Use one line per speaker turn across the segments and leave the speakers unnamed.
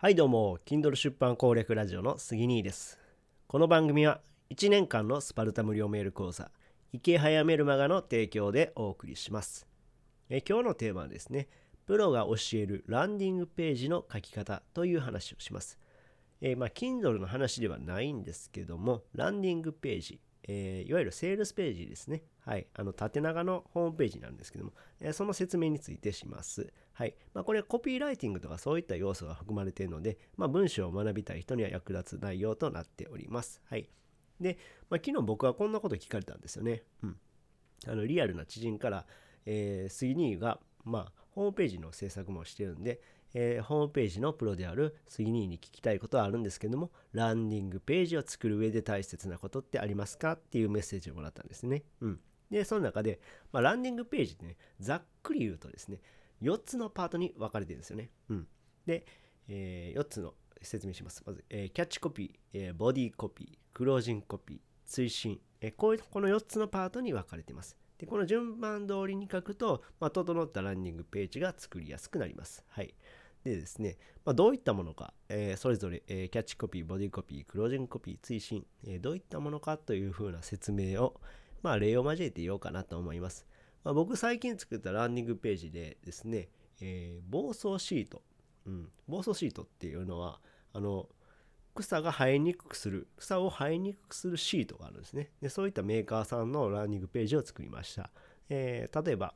はいどうも、Kindle 出版攻略ラジオの杉兄です。この番組は1年間のスパルタ無料メール講座、池早メルマガの提供でお送りします。え今日のテーマはですね、プロが教えるランディングページの書き方という話をします。えまあ、Kindle の話ではないんですけども、ランディングページ、えーいわゆるセールスページですね。はい。あの、縦長のホームページなんですけども、えその説明についてします。はい。まあ、これはコピーライティングとかそういった要素が含まれているので、まあ、文章を学びたい人には役立つ内容となっております。はい。で、まあ、昨日僕はこんなこと聞かれたんですよね。うん。あの、リアルな知人から、えー、杉兄が、まあ、ホームページの制作もしてるんで、えーホームページのプロである杉兄に聞きたいことはあるんですけども、ランディングページを作る上で大切なことってありますかっていうメッセージをもらったんですね。うん。で、その中で、まあ、ランディングページってね、ざっくり言うとですね、4つのパートに分かれてるんですよね。うん。で、え4つの説明します。まず、えーキャッチコピー、えーボディコピー、クロージングコピー、追伸、えーこういうこの4つのパートに分かれてます。で、この順番通りに書くと、まあ、整ったランディングページが作りやすくなります。はい。でですね、まあ、どういったものか、えーそれぞれ、えーキャッチコピー、ボディコピー、クロージングコピー、追伸、えーどういったものかというふうな説明を、まあ、例を交えて言おうかなと思います。まあ、僕最近作ったランディングページでですね、えー暴走シート、うん、暴走シートっていうのはあの草が生えにくくする草を生えにくくするシートがあるんですねでそういったメーカーさんのランディングページを作りました、えー例えば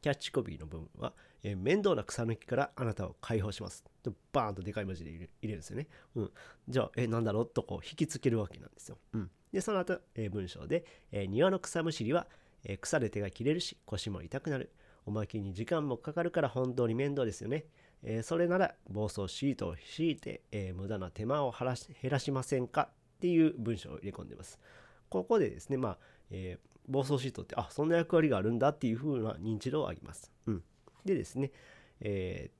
キャッチコピーの部分は、えー面倒な草抜きからあなたを解放します。とバーンとでかい文字で入れるんですよね。うん。じゃあ、えーなんだろう？とこう引きつけるわけなんですよ。うん。で、その後、え文章で、え庭の草むしりは、えー腐れ手が切れるし、腰も痛くなる。おまけに時間もかかるから本当に面倒ですよね。えそれなら暴走シートを敷いて、え無駄な手間をらし減らしませんか？っていう文章を入れ込んでます。ここでですね、まあ、えー暴走シートって、あ、そんな役割があるんだっていう風な認知度を上げます。うん。でですね、えー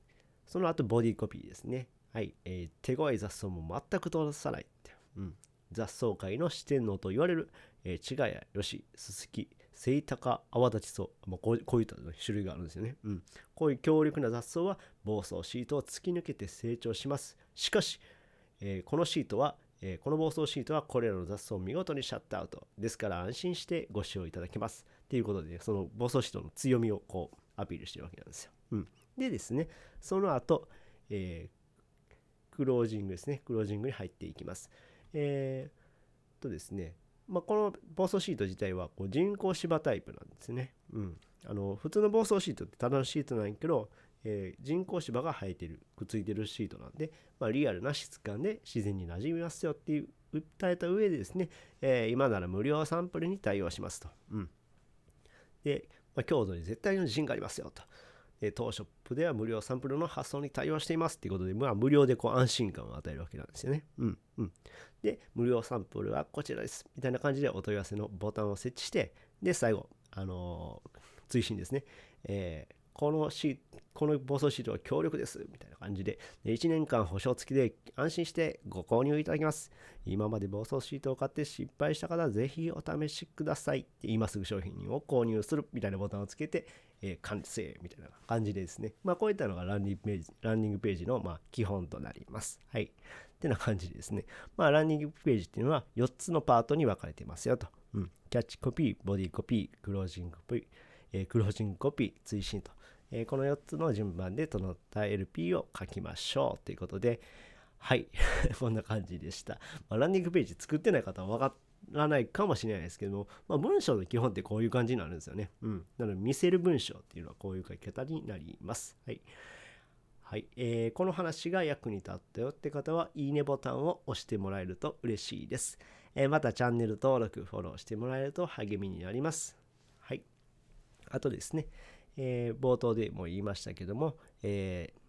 その後ボディコピーですね。はい。えー手強い雑草も全く通さないって。うん。雑草界の四天王と言われる、えー、チガヤ、ヨシ、ススキ、セイタカアワダチソウ、まあ、こうこういった種類があるんですよね。うん。こういう強力な雑草は防草シートを突き抜けて成長します。しかし、えーこのシートは、えーこの防草シートはこれらの雑草を見事にシャットアウト。ですから安心してご使用いただけます。っていうことで、その防草シートの強みをこうアピールしてるわけなんですよ。うん。でですね、その後、えークロージングですね。クロージングに入っていきます。えー、とですね、まあ、この暴走シート自体はこう人工芝タイプなんですね。うん。あの、普通の暴走シートってただのシートなんやけど、えー人工芝が生えてる、くっついてるシートなんで、まあ、リアルな質感で自然に馴染みますよっていう訴えた上でですね、えー今なら無料サンプルに対応しますと。うん。で、まあ、強度に絶対の自信がありますよと。で当ショップでは無料サンプルの発送に対応していますっていうことで、まあ、無料でこう安心感を与えるわけなんですよね。うんうん。で、無料サンプルはこちらです。みたいな感じでお問い合わせのボタンを設置して、で、最後、あの追伸ですね。えーこのシーこの暴走シートは強力です。みたいな感じで、で1年間保証付きで安心してご購入いただきます。今まで暴走シートを買って失敗した方はぜひお試しください今すぐ商品を購入するみたいなボタンをつけて、えー完成みたいな感じでですね。まあこういったのがランディングページランディングページのま基本となります。はい。ってな感じですね。まあランディングページっていうのは4つのパートに分かれてますよと。うん。キャッチコピー、ボディコピー、クロージングコピー、えークロージングコピー、追伸と。えーこの4つの順番で整った LP を書きましょうということで、はい。こんな感じでした。まあ、ランディングページ作ってない方は分からないかもしれないですけども、まあ、文章の基本ってこういう感じになるんですよね。うん。なので、見せる文章っていうのはこういう書き方になります。はい。はい、えーこの話が役に立ったよって方は、いいねボタンを押してもらえると嬉しいです。えーまた、チャンネル登録、フォローしてもらえると励みになります。はい。あとですね、えー冒頭でも言いましたけども、えー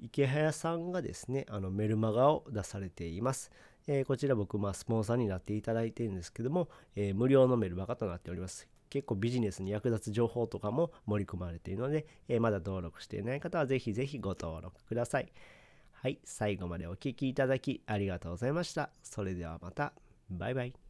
池早さんがですね、あのメルマガを出されています。えこちら僕、まあ、スポンサーになっていただいているんですけども、え無料のメルマガとなっております。結構ビジネスに役立つ情報とかも盛り込まれているので、えーまだ登録していない方はぜひぜひご登録ください。はい、最後までお聴きいただきありがとうございました。それではまた。バイバイ。